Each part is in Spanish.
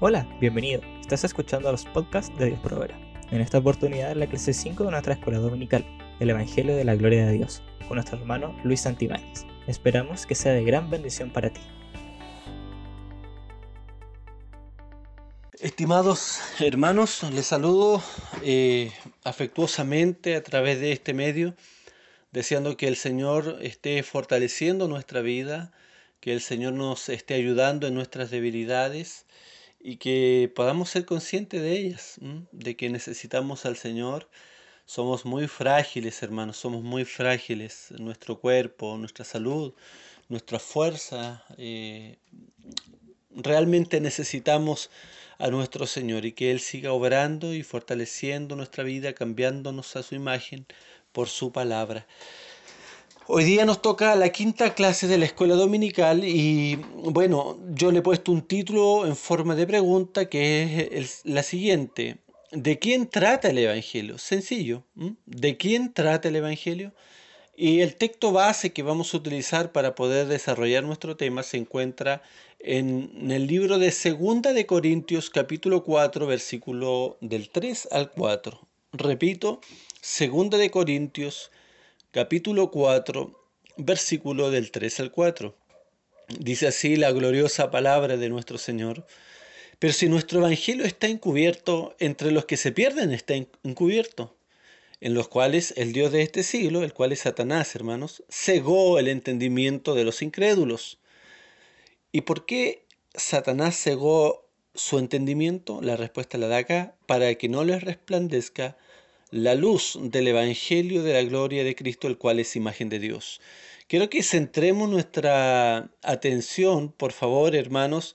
Hola, bienvenido. Estás escuchando los podcasts de Dios Provera. En esta oportunidad, la clase 5 de nuestra escuela dominical, el Evangelio de la Gloria de Dios, con nuestro hermano Luis Santibáñez. Esperamos que sea de gran bendición para ti. Estimados hermanos, les saludo eh, afectuosamente a través de este medio, deseando que el Señor esté fortaleciendo nuestra vida, que el Señor nos esté ayudando en nuestras debilidades y que podamos ser conscientes de ellas, de que necesitamos al Señor. Somos muy frágiles, hermanos, somos muy frágiles. Nuestro cuerpo, nuestra salud, nuestra fuerza. Eh, realmente necesitamos a nuestro Señor y que Él siga obrando y fortaleciendo nuestra vida, cambiándonos a su imagen por su palabra. Hoy día nos toca la quinta clase de la escuela dominical y bueno, yo le he puesto un título en forma de pregunta que es la siguiente. ¿De quién trata el Evangelio? Sencillo. ¿De quién trata el Evangelio? Y el texto base que vamos a utilizar para poder desarrollar nuestro tema se encuentra en el libro de Segunda de Corintios capítulo 4 versículo del 3 al 4. Repito, Segunda de Corintios capítulo 4, versículo del 3 al 4. Dice así la gloriosa palabra de nuestro Señor. Pero si nuestro evangelio está encubierto, entre los que se pierden está encubierto, en los cuales el Dios de este siglo, el cual es Satanás, hermanos, cegó el entendimiento de los incrédulos. ¿Y por qué Satanás cegó su entendimiento? La respuesta la da acá, para que no les resplandezca la luz del Evangelio de la gloria de Cristo, el cual es imagen de Dios. Quiero que centremos nuestra atención, por favor, hermanos,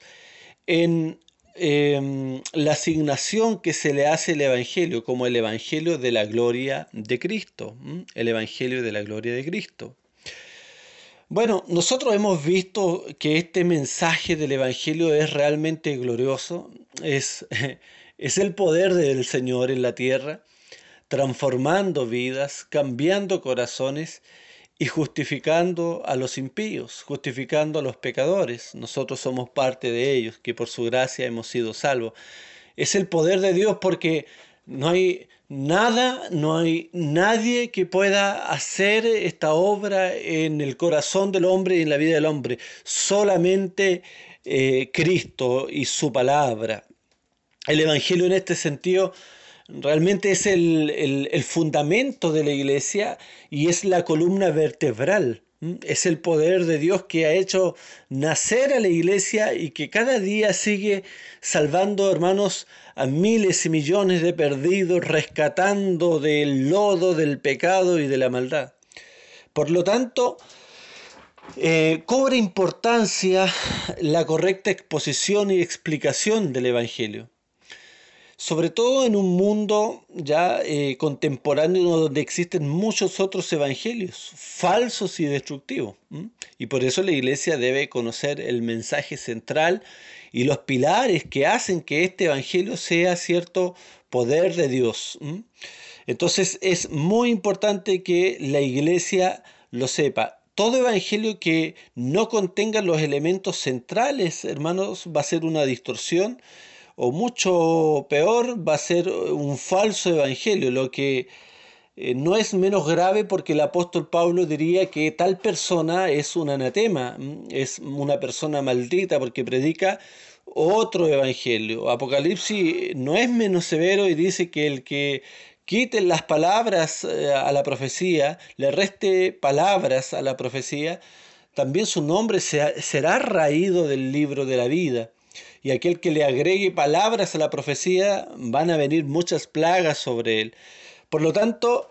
en em, la asignación que se le hace al Evangelio como el Evangelio de la gloria de Cristo. El Evangelio de la gloria de Cristo. Bueno, nosotros hemos visto que este mensaje del Evangelio es realmente glorioso, es, es el poder del Señor en la tierra transformando vidas, cambiando corazones y justificando a los impíos, justificando a los pecadores. Nosotros somos parte de ellos, que por su gracia hemos sido salvos. Es el poder de Dios porque no hay nada, no hay nadie que pueda hacer esta obra en el corazón del hombre y en la vida del hombre. Solamente eh, Cristo y su palabra. El Evangelio en este sentido realmente es el, fundamento de la iglesia y es la columna vertebral. Es el poder de Dios que ha hecho nacer a la iglesia y que cada día sigue salvando, hermanos, a miles y millones de perdidos, rescatando del lodo, del pecado y de la maldad. Por lo tanto, eh, cobra importancia la correcta exposición y explicación del Evangelio sobre todo en un mundo ya eh, contemporáneo donde existen muchos otros evangelios falsos y destructivos. Y por eso la iglesia debe conocer el mensaje central y los pilares que hacen que este evangelio sea cierto poder de Dios. Entonces es muy importante que la iglesia lo sepa. Todo evangelio que no contenga los elementos centrales, hermanos, va a ser una distorsión o mucho peor va a ser un falso evangelio, lo que eh, no es menos grave porque el apóstol Pablo diría que tal persona es un anatema, es una persona maldita porque predica otro evangelio. Apocalipsis no es menos severo y dice que el que quite las palabras eh, a la profecía, le reste palabras a la profecía, también su nombre será raído del libro de la vida y aquel que le agregue palabras a la profecía, van a venir muchas plagas sobre él. Por lo tanto,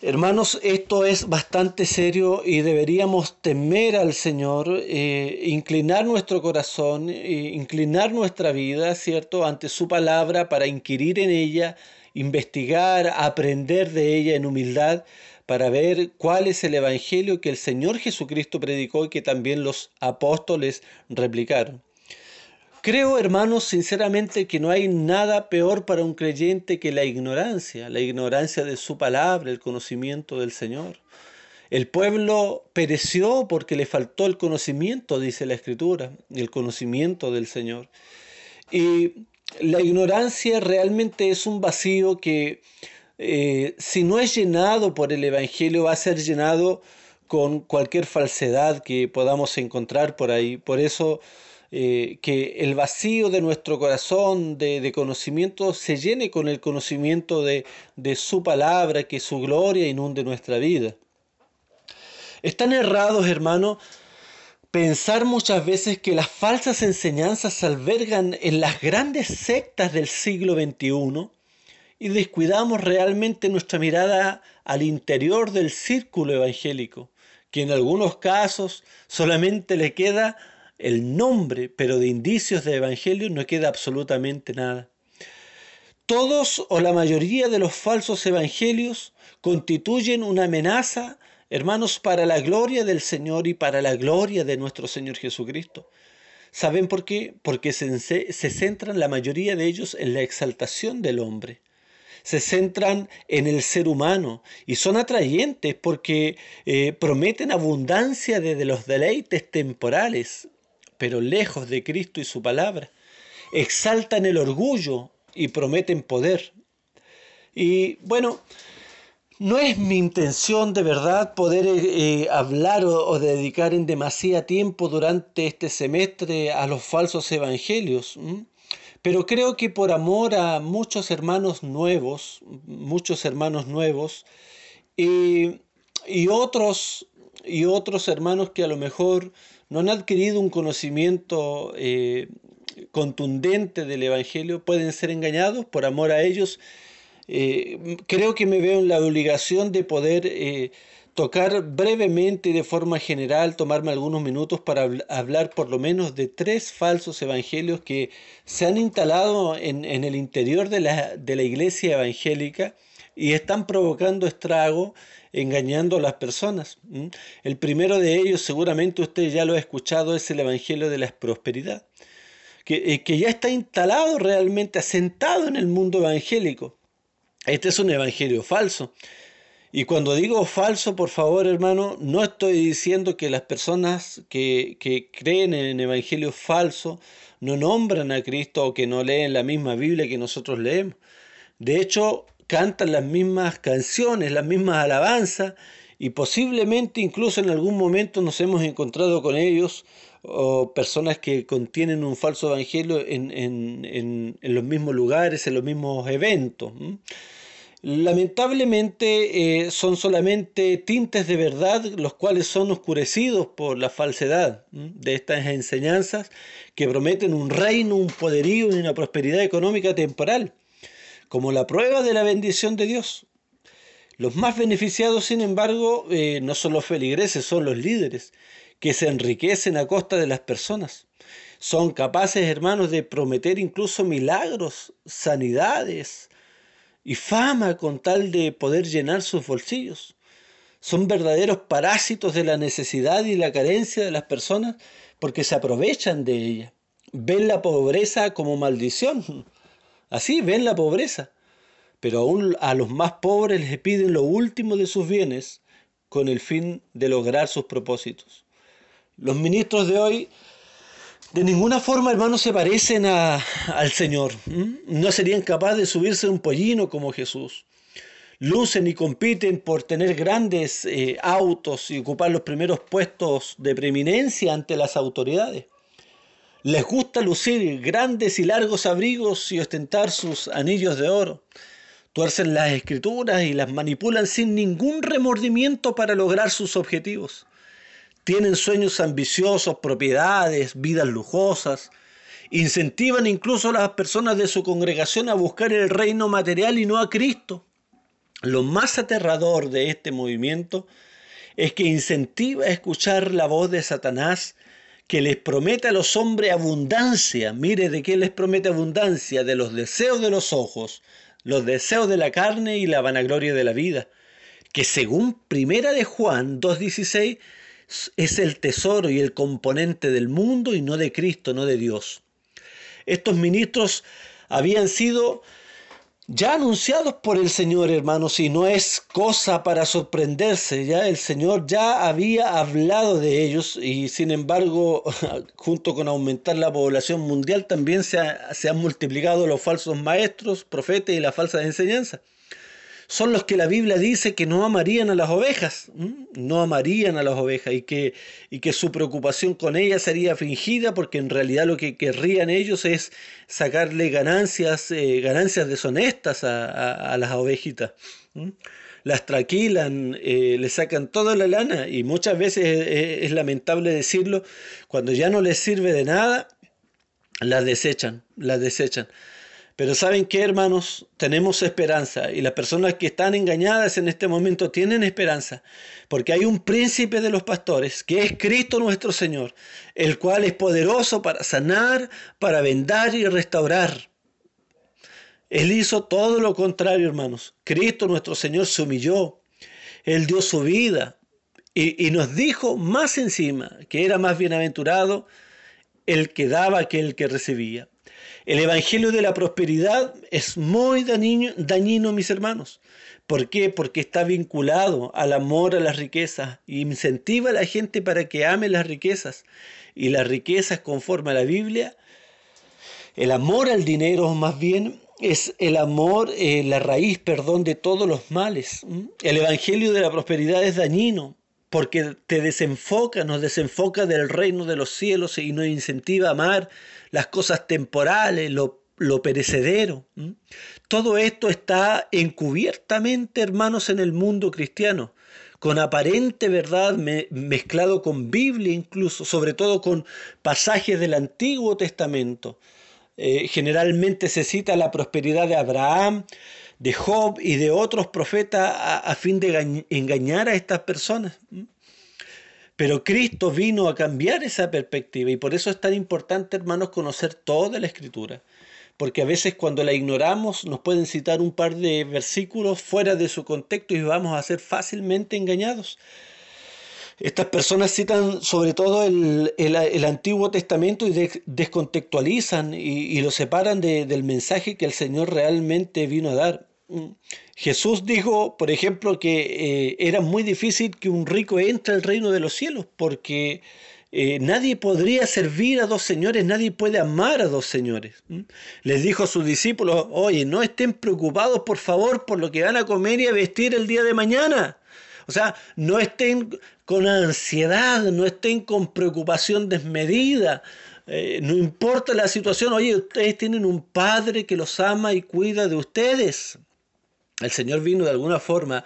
hermanos, esto es bastante serio y deberíamos temer al Señor, eh, inclinar nuestro corazón, eh, inclinar nuestra vida, ¿cierto?, ante su palabra para inquirir en ella, investigar, aprender de ella en humildad para ver cuál es el Evangelio que el Señor Jesucristo predicó y que también los apóstoles replicaron. Creo, hermanos, sinceramente que no hay nada peor para un creyente que la ignorancia, la ignorancia de su palabra, el conocimiento del Señor. El pueblo pereció porque le faltó el conocimiento, dice la Escritura, el conocimiento del Señor. Y la ignorancia realmente es un vacío que eh, si no es llenado por el Evangelio va a ser llenado con cualquier falsedad que podamos encontrar por ahí. Por eso eh, que el vacío de nuestro corazón de, conocimiento se llene con el conocimiento de, de su palabra, que su gloria inunde nuestra vida. Están errados, hermanos, pensar muchas veces que las falsas enseñanzas se albergan en las grandes sectas del siglo XXI y descuidamos realmente nuestra mirada al interior del círculo evangélico, que en algunos casos solamente le queda el nombre, pero de indicios de evangelio no queda absolutamente nada. Todos o la mayoría de los falsos evangelios constituyen una amenaza, hermanos, para la gloria del Señor y para la gloria de nuestro Señor Jesucristo. ¿Saben por qué? Porque se, centran la mayoría de ellos en la exaltación del hombre se centran en el ser humano y son atrayentes porque eh, prometen abundancia de los deleites temporales, pero lejos de Cristo y su palabra. Exaltan el orgullo y prometen poder. Y bueno, no es mi intención de verdad poder eh, eh, hablar o, dedicar en demasía tiempo durante este semestre a los falsos evangelios, pero creo que por amor a muchos hermanos nuevos, muchos hermanos nuevos, y, otros, y otros hermanos que a lo mejor no han adquirido un conocimiento eh, contundente del Evangelio pueden ser engañados por amor a ellos. Eh, creo que me veo en la obligación de poder eh, tocar brevemente y de forma general, tomarme algunos minutos para hablar por lo menos de tres falsos evangelios que se han instalado en, el interior de la iglesia evangélica y están provocando estrago engañando a las personas. El primero de ellos, seguramente usted ya lo ha escuchado, es el Evangelio de la Prosperidad, que, eh, que ya está instalado realmente, asentado en el mundo evangélico. Este es un evangelio falso. Y cuando digo falso, por favor, hermano, no estoy diciendo que las personas que, que creen en el evangelio falso no nombran a Cristo o que no leen la misma Biblia que nosotros leemos. De hecho, cantan las mismas canciones, las mismas alabanzas y posiblemente incluso en algún momento nos hemos encontrado con ellos o personas que contienen un falso evangelio en, en, en, los mismos lugares, en los mismos eventos. Lamentablemente eh, son solamente tintes de verdad los cuales son oscurecidos por la falsedad de estas enseñanzas que prometen un reino, un poderío y una prosperidad económica temporal como la prueba de la bendición de Dios. Los más beneficiados, sin embargo, eh, no son los feligreses, son los líderes, que se enriquecen a costa de las personas. Son capaces, hermanos, de prometer incluso milagros, sanidades y fama con tal de poder llenar sus bolsillos. Son verdaderos parásitos de la necesidad y la carencia de las personas porque se aprovechan de ella. Ven la pobreza como maldición Así ven la pobreza. Pero aún a los más pobres les piden lo último de sus bienes con el fin de lograr sus propósitos. Los ministros de hoy de ninguna forma, hermanos, se parecen al Señor. No serían capaces de subirse a un pollino como Jesús. Lucen y compiten por tener grandes eh, autos y ocupar los primeros puestos de preeminencia ante las autoridades. Les gusta lucir grandes y largos abrigos y ostentar sus anillos de oro. Tuercen las escrituras y las manipulan sin ningún remordimiento para lograr sus objetivos. Tienen sueños ambiciosos, propiedades, vidas lujosas. Incentivan incluso a las personas de su congregación a buscar el reino material y no a Cristo. Lo más aterrador de este movimiento es que incentiva a escuchar la voz de Satanás que les promete a los hombres abundancia. Mire de qué les promete abundancia, de los deseos de los ojos, los deseos de la carne y la vanagloria de la vida, que según Primera de Juan 2.16 es el tesoro y el componente del mundo y no de Cristo, no de Dios. Estos ministros habían sido ya anunciados por el Señor, hermanos, y no es cosa para sorprenderse, ya el Señor ya había hablado de ellos y sin embargo, junto con aumentar la población mundial, también se, se han multiplicado los falsos maestros, profetas y la falsa enseñanza son los que la Biblia dice que no amarían a las ovejas, no amarían a las ovejas y que, y que su preocupación con ellas sería fingida porque en realidad lo que querrían ellos es sacarle ganancias, eh, ganancias deshonestas a, las ovejitas. Las traquilan, eh, le sacan toda la lana y muchas veces es, es lamentable decirlo, cuando ya no les sirve de nada, las desechan, las desechan. Pero ¿saben qué, hermanos? Tenemos esperanza y las personas que están engañadas en este momento tienen esperanza, porque hay un príncipe de los pastores, que es Cristo nuestro Señor, el cual es poderoso para sanar, para vendar y restaurar. Él hizo todo lo contrario, hermanos. Cristo nuestro Señor se humilló, Él dio su vida y, y nos dijo más encima que era más bienaventurado el que daba que el que recibía. El Evangelio de la Prosperidad es muy dañino, mis hermanos. ¿Por qué? Porque está vinculado al amor a las riquezas y incentiva a la gente para que ame las riquezas. Y las riquezas, conforme a la Biblia, el amor al dinero más bien es el amor, eh, la raíz, perdón, de todos los males. El Evangelio de la Prosperidad es dañino porque te desenfoca, nos desenfoca del reino de los cielos y nos incentiva a amar las cosas temporales, lo, perecedero. Todo esto está encubiertamente, hermanos, en el mundo cristiano, con aparente verdad mezclado con Biblia incluso, sobre todo con pasajes del Antiguo Testamento. Eh, generalmente se cita la prosperidad de Abraham, de Job y de otros profetas a, fin de engañar a estas personas. Pero Cristo vino a cambiar esa perspectiva y por eso es tan importante, hermanos, conocer toda la escritura. Porque a veces cuando la ignoramos nos pueden citar un par de versículos fuera de su contexto y vamos a ser fácilmente engañados. Estas personas citan sobre todo el, Antiguo Testamento y descontextualizan y, lo separan del mensaje que el Señor realmente vino a dar. Jesús dijo, por ejemplo, que eh, era muy difícil que un rico entre al reino de los cielos, porque eh, nadie podría servir a dos señores, nadie puede amar a dos señores. Les dijo a sus discípulos, oye, no estén preocupados, por favor, por lo que van a comer y a vestir el día de mañana. O sea, no estén con ansiedad, no estén con preocupación desmedida. Eh, no importa la situación, oye, ustedes tienen un padre que los ama y cuida de ustedes. El Señor vino de alguna forma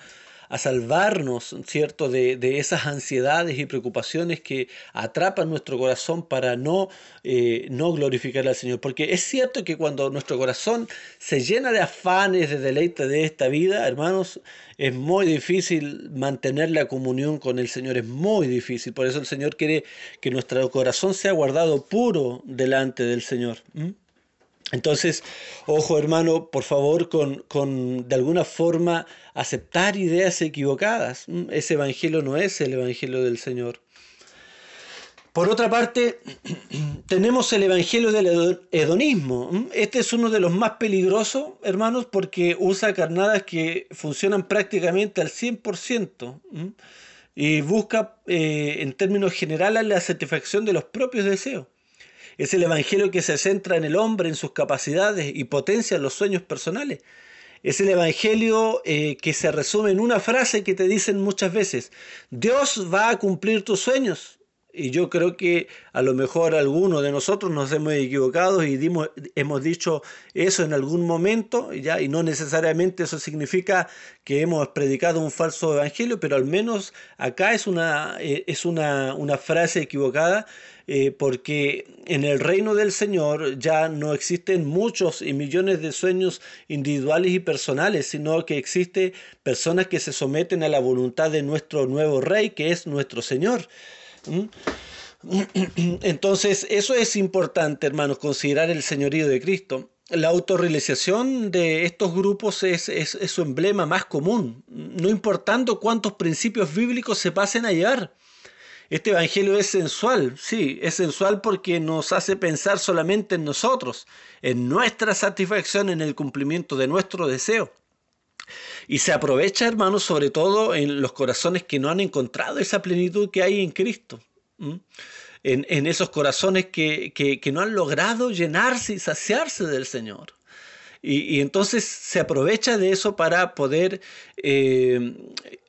a salvarnos, ¿cierto?, de, esas ansiedades y preocupaciones que atrapan nuestro corazón para no, eh, no glorificar al Señor. Porque es cierto que cuando nuestro corazón se llena de afanes, de deleite de esta vida, hermanos, es muy difícil mantener la comunión con el Señor, es muy difícil. Por eso el Señor quiere que nuestro corazón sea guardado puro delante del Señor. Entonces, ojo hermano, por favor, con, de alguna forma aceptar ideas equivocadas. Mm, ese evangelio no es el evangelio del Señor. Por otra parte, tenemos el evangelio del hedonismo. Mm, este es uno de los más peligrosos, hermanos, porque usa carnadas que funcionan prácticamente al 100% mm, y busca, eh, en términos generales, la satisfacción de los propios deseos. Es el Evangelio que se centra en el hombre, en sus capacidades y potencia los sueños personales. Es el Evangelio eh, que se resume en una frase que te dicen muchas veces, Dios va a cumplir tus sueños. Y yo creo que a lo mejor algunos de nosotros nos hemos equivocado y dimos, hemos dicho eso en algún momento, ¿ya? y no necesariamente eso significa que hemos predicado un falso evangelio, pero al menos acá es una, eh, es una, una frase equivocada eh, porque en el reino del Señor ya no existen muchos y millones de sueños individuales y personales, sino que existen personas que se someten a la voluntad de nuestro nuevo Rey, que es nuestro Señor. ¿Mm? Entonces, eso es importante, hermanos, considerar el señorío de Cristo. La autorrealización de estos grupos es, es, su emblema más común, no importando cuántos principios bíblicos se pasen a llevar. Este Evangelio es sensual, sí, es sensual porque nos hace pensar solamente en nosotros, en nuestra satisfacción, en el cumplimiento de nuestro deseo. Y se aprovecha, hermanos, sobre todo en los corazones que no han encontrado esa plenitud que hay en Cristo. En, esos corazones que, que no han logrado llenarse y saciarse del Señor. Y, entonces se aprovecha de eso para poder eh,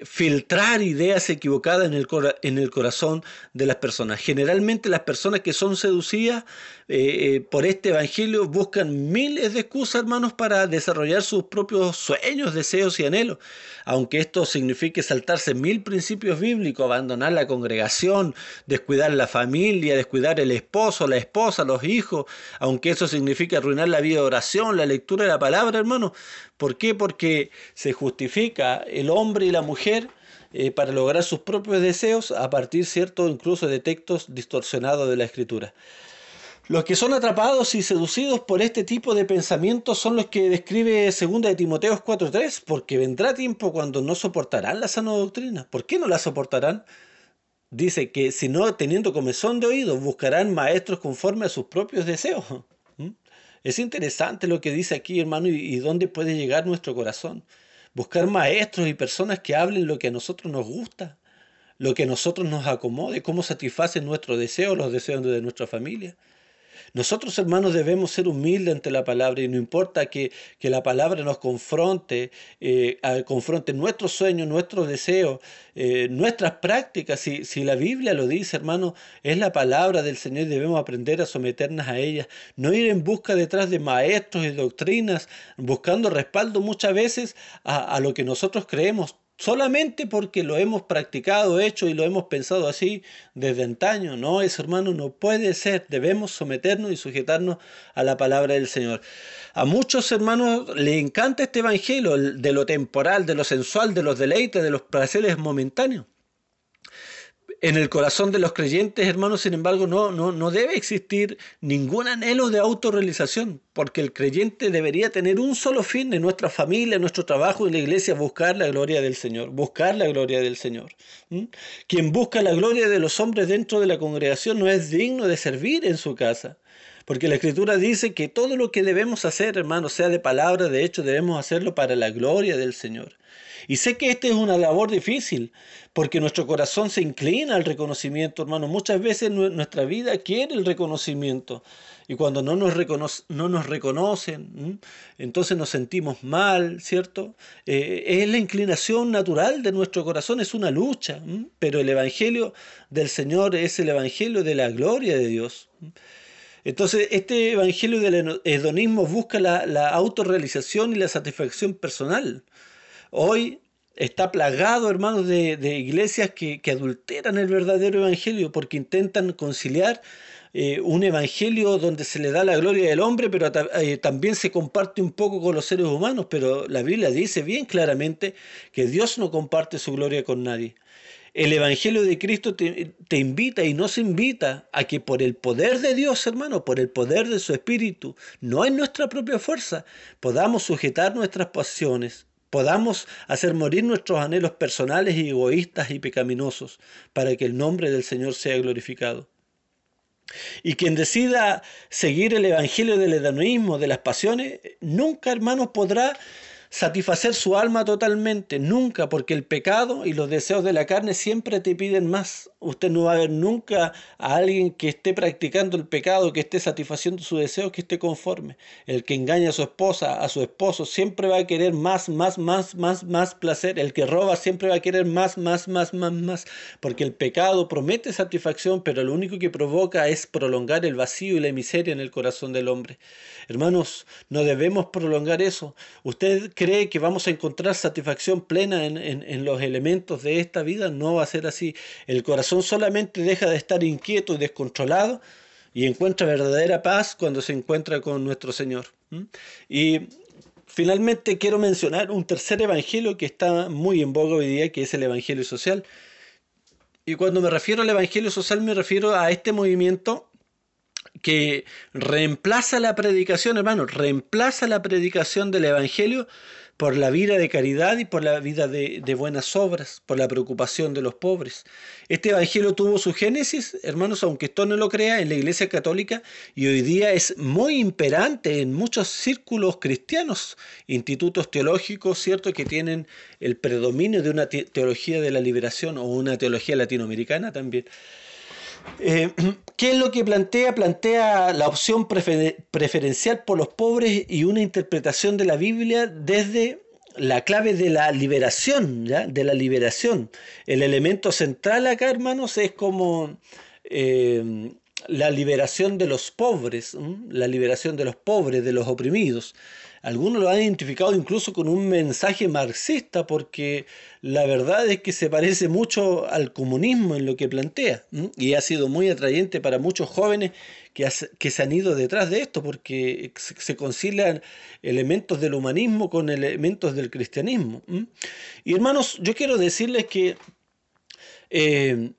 filtrar ideas equivocadas en el, en el corazón de las personas. Generalmente las personas que son seducidas eh, eh, por este evangelio buscan miles de excusas, hermanos, para desarrollar sus propios sueños, deseos y anhelos. Aunque esto signifique saltarse mil principios bíblicos, abandonar la congregación, descuidar la familia, descuidar el esposo, la esposa, los hijos, aunque eso signifique arruinar la vida de oración, la lectura de la palabra, hermano. ¿Por qué? Porque se justifica el hombre y la mujer eh, para lograr sus propios deseos a partir, cierto, incluso de textos distorsionados de la escritura. Los que son atrapados y seducidos por este tipo de pensamientos son los que describe 2 de Timoteo 4.3, porque vendrá tiempo cuando no soportarán la sana doctrina. ¿Por qué no la soportarán? Dice que si no teniendo comezón de oídos, buscarán maestros conforme a sus propios deseos. ¿Mm? Es interesante lo que dice aquí, hermano, y, y dónde puede llegar nuestro corazón. Buscar maestros y personas que hablen lo que a nosotros nos gusta, lo que a nosotros nos acomode, cómo satisfacen nuestros deseos, los deseos de nuestra familia. Nosotros, hermanos, debemos ser humildes ante la palabra y no importa que, la palabra nos confronte, eh, confronte nuestros sueños, nuestros deseos, eh, nuestras prácticas. Si, si la Biblia lo dice, hermano, es la palabra del Señor y debemos aprender a someternos a ella. No ir en busca detrás de maestros y doctrinas, buscando respaldo muchas veces a, a lo que nosotros creemos solamente porque lo hemos practicado, hecho y lo hemos pensado así desde antaño. No, eso hermano no puede ser. Debemos someternos y sujetarnos a la palabra del Señor. A muchos hermanos le encanta este evangelio de lo temporal, de lo sensual, de los deleites, de los placeres momentáneos en el corazón de los creyentes, hermanos, sin embargo, no, no, no debe existir ningún anhelo de autorrealización, porque el creyente debería tener un solo fin en nuestra familia, en nuestro trabajo, en la iglesia, buscar la gloria del Señor, buscar la gloria del Señor. Quien busca la gloria de los hombres dentro de la congregación no es digno de servir en su casa. Porque la escritura dice que todo lo que debemos hacer, hermanos, sea de palabra, de hecho, debemos hacerlo para la gloria del Señor. Y sé que esta es una labor difícil, porque nuestro corazón se inclina al reconocimiento, hermano. Muchas veces nuestra vida quiere el reconocimiento. Y cuando no nos, no nos reconocen, entonces nos sentimos mal, ¿cierto? Eh, es la inclinación natural de nuestro corazón, es una lucha. Pero el Evangelio del Señor es el Evangelio de la gloria de Dios. Entonces, este Evangelio del hedonismo busca la, la autorrealización y la satisfacción personal. Hoy está plagado, hermanos, de, iglesias que, adulteran el verdadero evangelio porque intentan conciliar eh, un evangelio donde se le da la gloria del hombre, pero eh, también se comparte un poco con los seres humanos. Pero la Biblia dice bien claramente que Dios no comparte su gloria con nadie. El Evangelio de Cristo te, invita y nos invita a que por el poder de Dios, hermano, por el poder de su Espíritu, no en nuestra propia fuerza, podamos sujetar nuestras pasiones, podamos hacer morir nuestros anhelos personales y egoístas y pecaminosos para que el nombre del Señor sea glorificado. Y quien decida seguir el evangelio del hedonismo, de las pasiones, nunca, hermanos, podrá satisfacer su alma totalmente, nunca, porque el pecado y los deseos de la carne siempre te piden más. Usted no va a ver nunca a alguien que esté practicando el pecado, que esté satisfaciendo su deseo, que esté conforme. El que engaña a su esposa, a su esposo, siempre va a querer más, más, más, más, más placer. El que roba siempre va a querer más, más, más, más, más, porque el pecado promete satisfacción, pero lo único que provoca es prolongar el vacío y la miseria en el corazón del hombre. Hermanos, no debemos prolongar eso. Usted cree que vamos a encontrar satisfacción plena en, los elementos de esta vida, no va a ser así. El corazón solamente deja de estar inquieto y descontrolado y encuentra verdadera paz cuando se encuentra con nuestro Señor. Y finalmente quiero mencionar un tercer evangelio que está muy en boga hoy día, que es el evangelio social. Y cuando me refiero al evangelio social me refiero a este movimiento que reemplaza la predicación, hermano, reemplaza la predicación del Evangelio, por la vida de caridad y por la vida de, buenas obras, por la preocupación de los pobres. Este Evangelio tuvo su génesis, hermanos, aunque esto no lo crea, en la Iglesia Católica y hoy día es muy imperante en muchos círculos cristianos, institutos teológicos, ¿cierto?, que tienen el predominio de una teología de la liberación o una teología latinoamericana también. Eh, ¿Qué es lo que plantea? Plantea la opción preferencial por los pobres y una interpretación de la Biblia desde la clave de la liberación, ¿ya? De la liberación. El elemento central acá, hermanos, es como eh, la liberación de los pobres, la liberación de los pobres, de los oprimidos. Algunos lo han identificado incluso con un mensaje marxista porque la verdad es que se parece mucho al comunismo en lo que plantea y ha sido muy atrayente para muchos jóvenes que, se han ido detrás de esto porque se concilian elementos del humanismo con elementos del cristianismo. Y hermanos, yo quiero decirles que eh,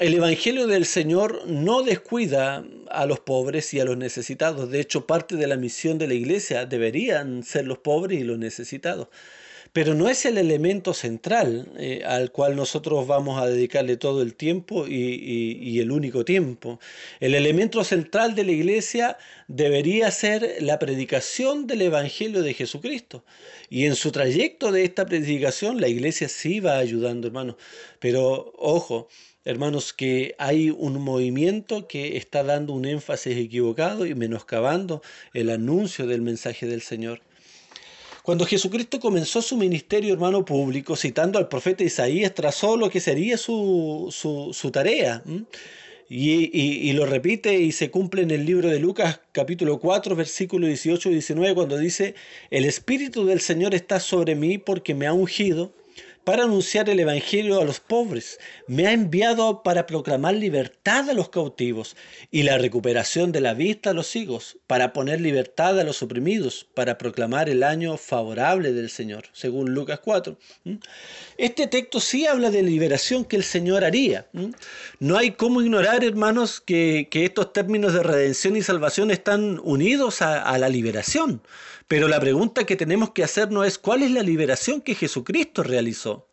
el Evangelio del Señor no descuida a los pobres y a los necesitados. De hecho, parte de la misión de la iglesia deberían ser los pobres y los necesitados. Pero no es el elemento central eh, al cual nosotros vamos a dedicarle todo el tiempo y, el único tiempo. El elemento central de la iglesia debería ser la predicación del Evangelio de Jesucristo. Y en su trayecto de esta predicación la iglesia sí va ayudando, hermanos. Pero ojo, hermanos, que hay un movimiento que está dando un énfasis equivocado y menoscabando el anuncio del mensaje del Señor. Cuando Jesucristo comenzó su ministerio hermano público, citando al profeta Isaías, trazó lo que sería su, su, tarea. Y, y, lo repite y se cumple en el libro de Lucas capítulo 4 versículo 18 y 19 cuando dice, el Espíritu del Señor está sobre mí porque me ha ungido para anunciar el Evangelio a los pobres. Me ha enviado para proclamar libertad a los cautivos y la recuperación de la vista a los hijos, para poner libertad a los oprimidos, para proclamar el año favorable del Señor, según Lucas 4. Este texto sí habla de liberación que el Señor haría. No hay cómo ignorar, hermanos, que, estos términos de redención y salvación están unidos a la liberación. Pero la pregunta que tenemos que hacernos es cuál es la liberación que Jesucristo realizó.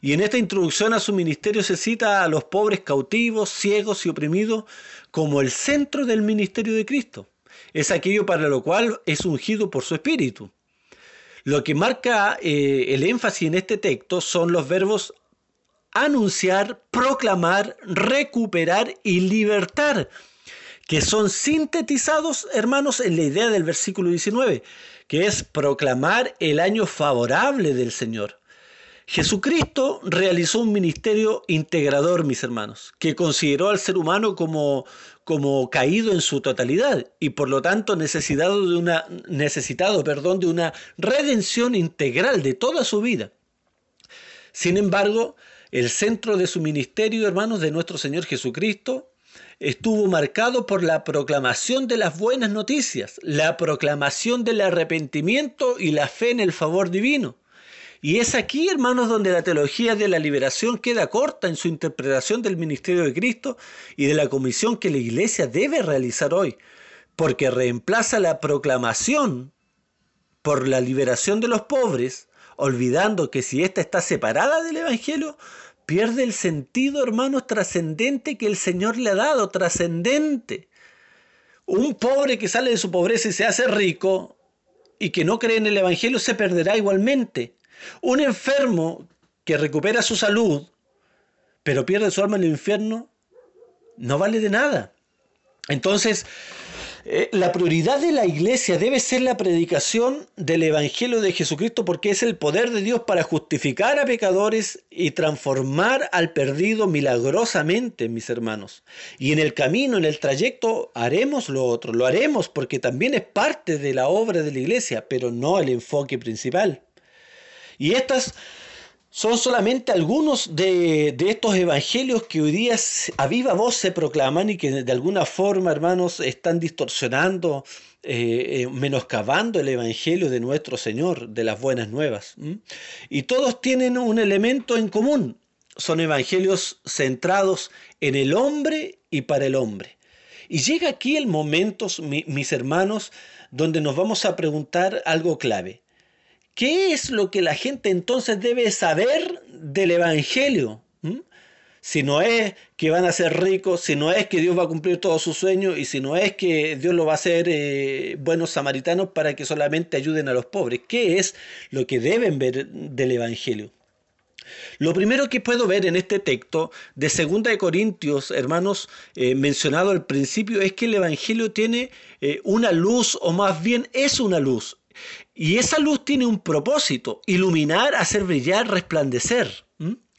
Y en esta introducción a su ministerio se cita a los pobres cautivos, ciegos y oprimidos como el centro del ministerio de Cristo. Es aquello para lo cual es ungido por su Espíritu. Lo que marca eh, el énfasis en este texto son los verbos anunciar, proclamar, recuperar y libertar que son sintetizados, hermanos, en la idea del versículo 19, que es proclamar el año favorable del Señor. Jesucristo realizó un ministerio integrador, mis hermanos, que consideró al ser humano como, como caído en su totalidad y por lo tanto necesitado de una, necesitado, perdón, de una redención integral de toda su vida. Sin embargo, el centro de su ministerio, hermanos, de nuestro Señor Jesucristo, estuvo marcado por la proclamación de las buenas noticias, la proclamación del arrepentimiento y la fe en el favor divino. Y es aquí, hermanos, donde la teología de la liberación queda corta en su interpretación del ministerio de Cristo y de la comisión que la iglesia debe realizar hoy, porque reemplaza la proclamación por la liberación de los pobres, olvidando que si ésta está separada del Evangelio, pierde el sentido, hermanos, trascendente que el Señor le ha dado, trascendente. Un pobre que sale de su pobreza y se hace rico y que no cree en el Evangelio se perderá igualmente. Un enfermo que recupera su salud, pero pierde su alma en el infierno, no vale de nada. Entonces, eh, la prioridad de la iglesia debe ser la predicación del Evangelio de Jesucristo porque es el poder de Dios para justificar a pecadores y transformar al perdido milagrosamente, mis hermanos. Y en el camino, en el trayecto, haremos lo otro, lo haremos porque también es parte de la obra de la iglesia, pero no el enfoque principal. Y estas son solamente algunos de, estos evangelios que hoy día a viva voz se proclaman y que de alguna forma, hermanos, están distorsionando, eh, eh, menoscabando el evangelio de nuestro Señor, de las buenas nuevas. Y todos tienen un elemento en común. Son evangelios centrados en el hombre y para el hombre. Y llega aquí el momento, mis hermanos, donde nos vamos a preguntar algo clave. ¿Qué es lo que la gente entonces debe saber del Evangelio? ¿Mm? Si no es que van a ser ricos, si no es que Dios va a cumplir todos sus sueños y si no es que Dios lo va a hacer eh, buenos samaritanos para que solamente ayuden a los pobres. ¿Qué es lo que deben ver del Evangelio? Lo primero que puedo ver en este texto de 2 de Corintios, hermanos, eh, mencionado al principio, es que el Evangelio tiene eh, una luz, o más bien es una luz. Y esa luz tiene un propósito, iluminar, hacer brillar, resplandecer.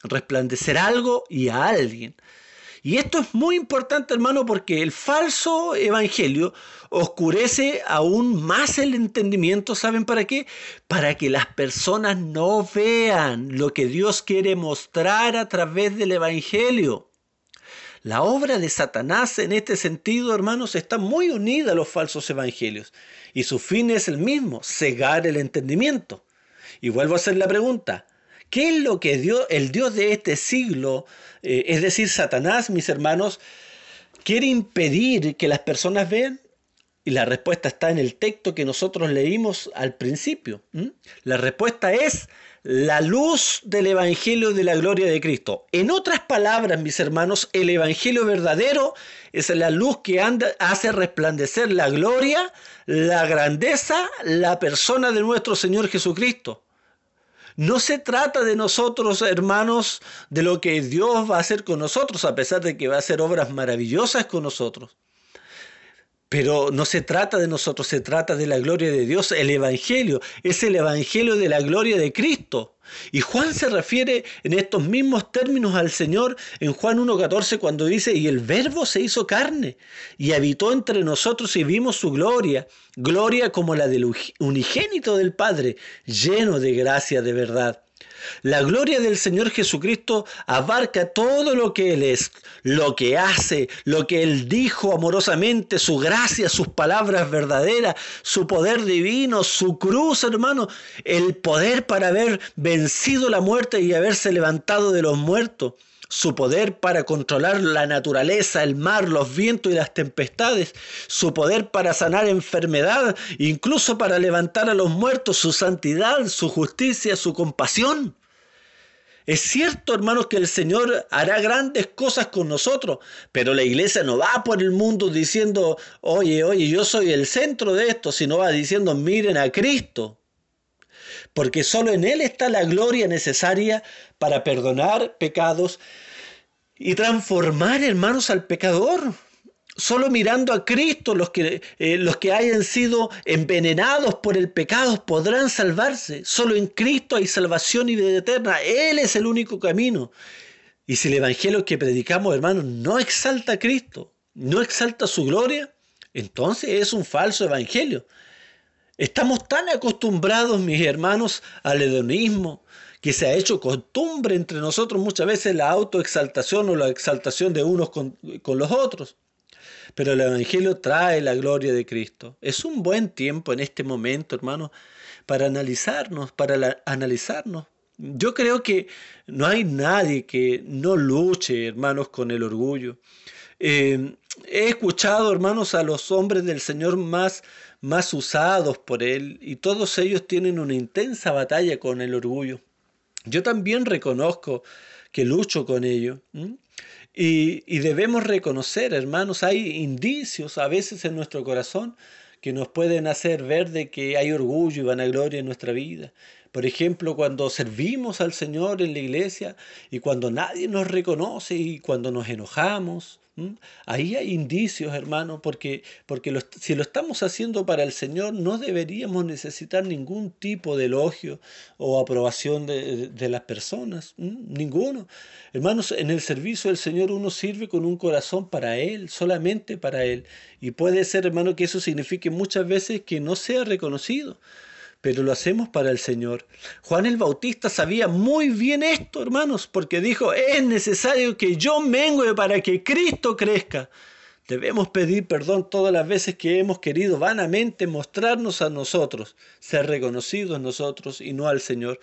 Resplandecer algo y a alguien. Y esto es muy importante, hermano, porque el falso evangelio oscurece aún más el entendimiento. ¿Saben para qué? Para que las personas no vean lo que Dios quiere mostrar a través del evangelio. La obra de Satanás en este sentido, hermanos, está muy unida a los falsos evangelios. Y su fin es el mismo, cegar el entendimiento. Y vuelvo a hacer la pregunta, ¿Qué es lo que Dios, el Dios de este siglo, eh, es decir, Satanás, mis hermanos, quiere impedir que las personas vean? Y la respuesta está en el texto que nosotros leímos al principio. La respuesta es la luz del Evangelio de la gloria de Cristo. En otras palabras, mis hermanos, el Evangelio verdadero es la luz que anda, hace resplandecer la gloria, la grandeza, la persona de nuestro Señor Jesucristo. No se trata de nosotros, hermanos, de lo que Dios va a hacer con nosotros, a pesar de que va a hacer obras maravillosas con nosotros. Pero no se trata de nosotros, se trata de la gloria de Dios. El Evangelio es el Evangelio de la gloria de Cristo. Y Juan se refiere en estos mismos términos al Señor en Juan 1.14 cuando dice, y el verbo se hizo carne y habitó entre nosotros y vimos su gloria, gloria como la del unigénito del Padre, lleno de gracia de verdad. La gloria del Señor Jesucristo abarca todo lo que Él es, lo que hace, lo que Él dijo amorosamente, su gracia, sus palabras verdaderas, su poder divino, su cruz, hermano, el poder para haber vencido la muerte y haberse levantado de los muertos su poder para controlar la naturaleza, el mar, los vientos y las tempestades, su poder para sanar enfermedad, incluso para levantar a los muertos, su santidad, su justicia, su compasión. Es cierto, hermanos, que el Señor hará grandes cosas con nosotros, pero la iglesia no va por el mundo diciendo, oye, oye, yo soy el centro de esto, sino va diciendo, miren a Cristo. Porque solo en Él está la gloria necesaria para perdonar pecados y transformar, hermanos, al pecador. Solo mirando a Cristo los que, eh, los que hayan sido envenenados por el pecado podrán salvarse. Solo en Cristo hay salvación y vida eterna. Él es el único camino. Y si el Evangelio que predicamos, hermanos, no exalta a Cristo, no exalta su gloria, entonces es un falso Evangelio. Estamos tan acostumbrados, mis hermanos, al hedonismo, que se ha hecho costumbre entre nosotros muchas veces la autoexaltación o la exaltación de unos con, los otros. Pero el Evangelio trae la gloria de Cristo. Es un buen tiempo en este momento, hermano, para analizarnos, para analizarnos. Yo creo que no hay nadie que no luche, hermanos, con el orgullo. Eh, he escuchado, hermanos, a los hombres del Señor más, más usados por Él y todos ellos tienen una intensa batalla con el orgullo. Yo también reconozco que lucho con ello. Y, debemos reconocer, hermanos, hay indicios a veces en nuestro corazón que nos pueden hacer ver de que hay orgullo y vanagloria en nuestra vida. Por ejemplo, cuando servimos al Señor en la iglesia y cuando nadie nos reconoce y cuando nos enojamos, Ahí hay indicios, hermano, porque, porque si lo estamos haciendo para el Señor, no deberíamos necesitar ningún tipo de elogio o aprobación de, las personas, ninguno. Hermanos, en el servicio del Señor uno sirve con un corazón para Él, solamente para Él. Y puede ser, hermano, que eso signifique muchas veces que no sea reconocido pero lo hacemos para el Señor. Juan el Bautista sabía muy bien esto, hermanos, porque dijo, es necesario que yo mengue para que Cristo crezca. Debemos pedir perdón todas las veces que hemos querido vanamente mostrarnos a nosotros, ser reconocidos nosotros y no al Señor.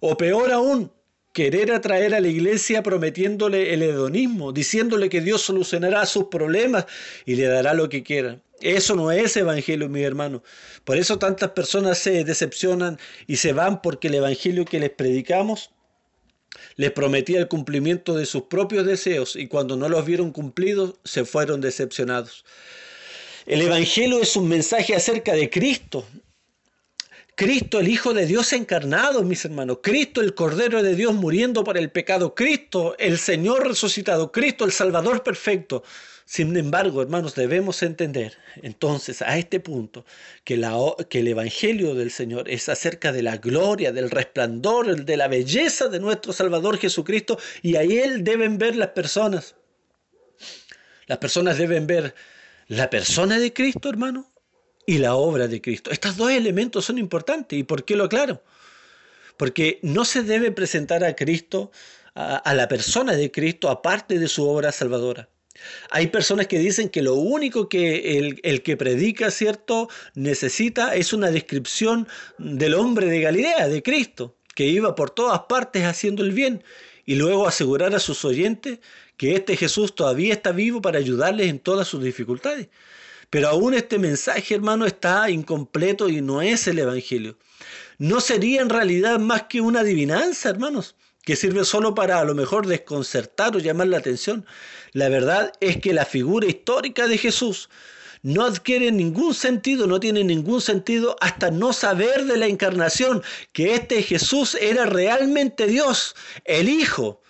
O peor aún, querer atraer a la iglesia prometiéndole el hedonismo, diciéndole que Dios solucionará sus problemas y le dará lo que quiera. Eso no es evangelio, mi hermano. Por eso tantas personas se decepcionan y se van porque el evangelio que les predicamos les prometía el cumplimiento de sus propios deseos y cuando no los vieron cumplidos se fueron decepcionados. El Evangelio es un mensaje acerca de Cristo. Cristo, el Hijo de Dios encarnado, mis hermanos. Cristo, el Cordero de Dios muriendo por el pecado. Cristo, el Señor resucitado. Cristo, el Salvador perfecto. Sin embargo, hermanos, debemos entender entonces a este punto que, la, que, el Evangelio del Señor es acerca de la gloria, del resplandor, de la belleza de nuestro Salvador Jesucristo y a Él deben ver las personas. Las personas deben ver la persona de Cristo, hermano, y la obra de Cristo. Estos dos elementos son importantes. ¿Y por qué lo aclaro? Porque no se debe presentar a Cristo, a, a la persona de Cristo, aparte de su obra salvadora. Hay personas que dicen que lo único que el, que predica, ¿cierto?, necesita es una descripción del hombre de Galilea, de Cristo, que iba por todas partes haciendo el bien, y luego asegurar a sus oyentes que este Jesús todavía está vivo para ayudarles en todas sus dificultades. Pero aún este mensaje, hermano, está incompleto y no es el Evangelio. No sería en realidad más que una adivinanza, hermanos que sirve solo para a lo mejor desconcertar o llamar la atención. La verdad es que la figura histórica de Jesús no adquiere ningún sentido, no tiene ningún sentido hasta no saber de la encarnación, que este Jesús era realmente Dios, el Hijo,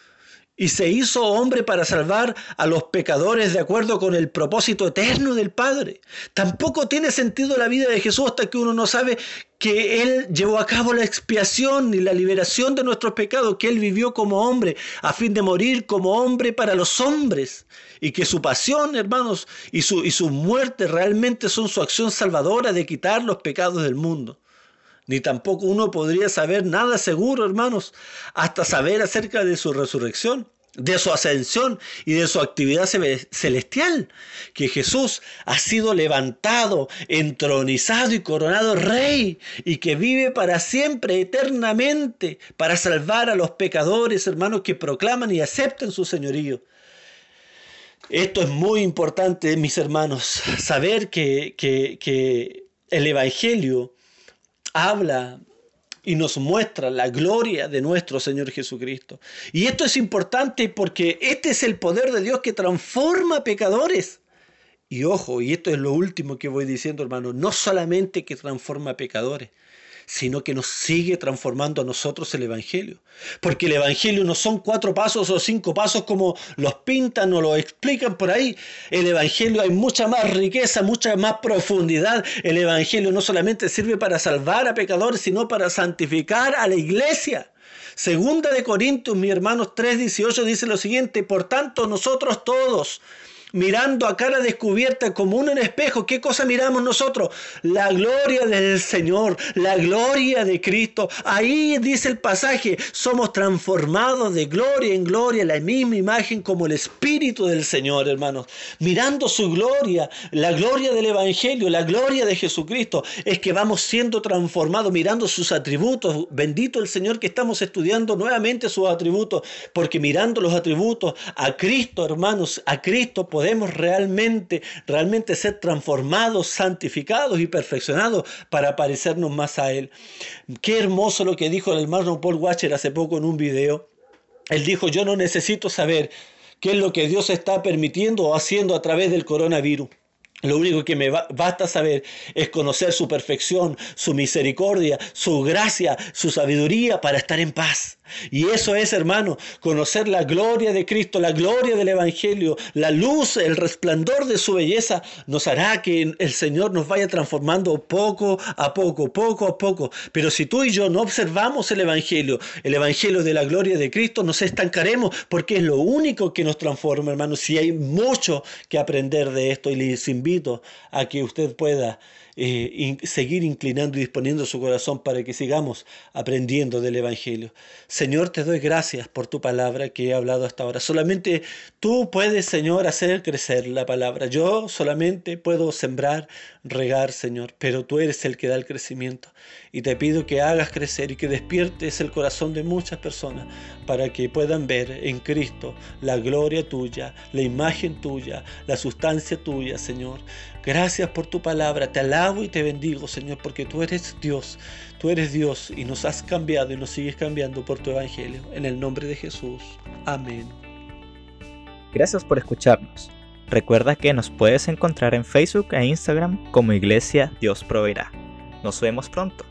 y se hizo hombre para salvar a los pecadores de acuerdo con el propósito eterno del Padre. Tampoco tiene sentido la vida de Jesús hasta que uno no sabe que Él llevó a cabo la expiación y la liberación de nuestros pecados, que Él vivió como hombre a fin de morir como hombre para los hombres y que su pasión, hermanos, y su, y su muerte realmente son su acción salvadora de quitar los pecados del mundo ni tampoco uno podría saber nada seguro, hermanos, hasta saber acerca de su resurrección, de su ascensión y de su actividad celestial, que Jesús ha sido levantado, entronizado y coronado rey, y que vive para siempre, eternamente, para salvar a los pecadores, hermanos, que proclaman y aceptan su señorío. Esto es muy importante, mis hermanos, saber que, que el Evangelio habla y nos muestra la gloria de nuestro Señor Jesucristo. Y esto es importante porque este es el poder de Dios que transforma pecadores. Y ojo, y esto es lo último que voy diciendo, hermano, no solamente que transforma pecadores, sino que nos sigue transformando a nosotros el Evangelio. Porque el Evangelio no son cuatro pasos o cinco pasos como los pintan o lo explican por ahí. El Evangelio hay mucha más riqueza, mucha más profundidad. El Evangelio no solamente sirve para salvar a pecadores, sino para santificar a la iglesia. Segunda de Corintios, mi hermanos 3:18 dice lo siguiente, por tanto nosotros todos, mirando a cara descubierta como un espejo. ¿Qué cosa miramos nosotros? La gloria del Señor, la gloria de Cristo. Ahí dice el pasaje, somos transformados de gloria en gloria, la misma imagen como el Espíritu del Señor, hermanos. Mirando su gloria, la gloria del Evangelio, la gloria de Jesucristo, es que vamos siendo transformados, mirando sus atributos. Bendito el Señor que estamos estudiando nuevamente sus atributos, porque mirando los atributos a Cristo, hermanos, a Cristo, podemos realmente, realmente ser transformados, santificados y perfeccionados para parecernos más a Él. Qué hermoso lo que dijo el hermano Paul Watcher hace poco en un video. Él dijo, yo no necesito saber qué es lo que Dios está permitiendo o haciendo a través del coronavirus. Lo único que me basta saber es conocer su perfección, su misericordia, su gracia, su sabiduría para estar en paz. Y eso es, hermano, conocer la gloria de Cristo, la gloria del Evangelio, la luz, el resplandor de su belleza, nos hará que el Señor nos vaya transformando poco a poco, poco a poco. Pero si tú y yo no observamos el Evangelio, el Evangelio de la gloria de Cristo, nos estancaremos porque es lo único que nos transforma, hermano. Si hay mucho que aprender de esto y les invito a que usted pueda eh, seguir inclinando y disponiendo su corazón para que sigamos aprendiendo del Evangelio. Señor, te doy gracias por tu palabra que he hablado hasta ahora. Solamente tú puedes, Señor, hacer crecer la palabra. Yo solamente puedo sembrar, regar, Señor, pero tú eres el que da el crecimiento. Y te pido que hagas crecer y que despiertes el corazón de muchas personas para que puedan ver en Cristo la gloria tuya, la imagen tuya, la sustancia tuya, Señor. Gracias por tu palabra. Te alabo y te bendigo, Señor, porque tú eres Dios. Tú eres Dios y nos has cambiado y nos sigues cambiando por tu evangelio. En el nombre de Jesús. Amén. Gracias por escucharnos. Recuerda que nos puedes encontrar en Facebook e Instagram como Iglesia Dios Proveerá. Nos vemos pronto.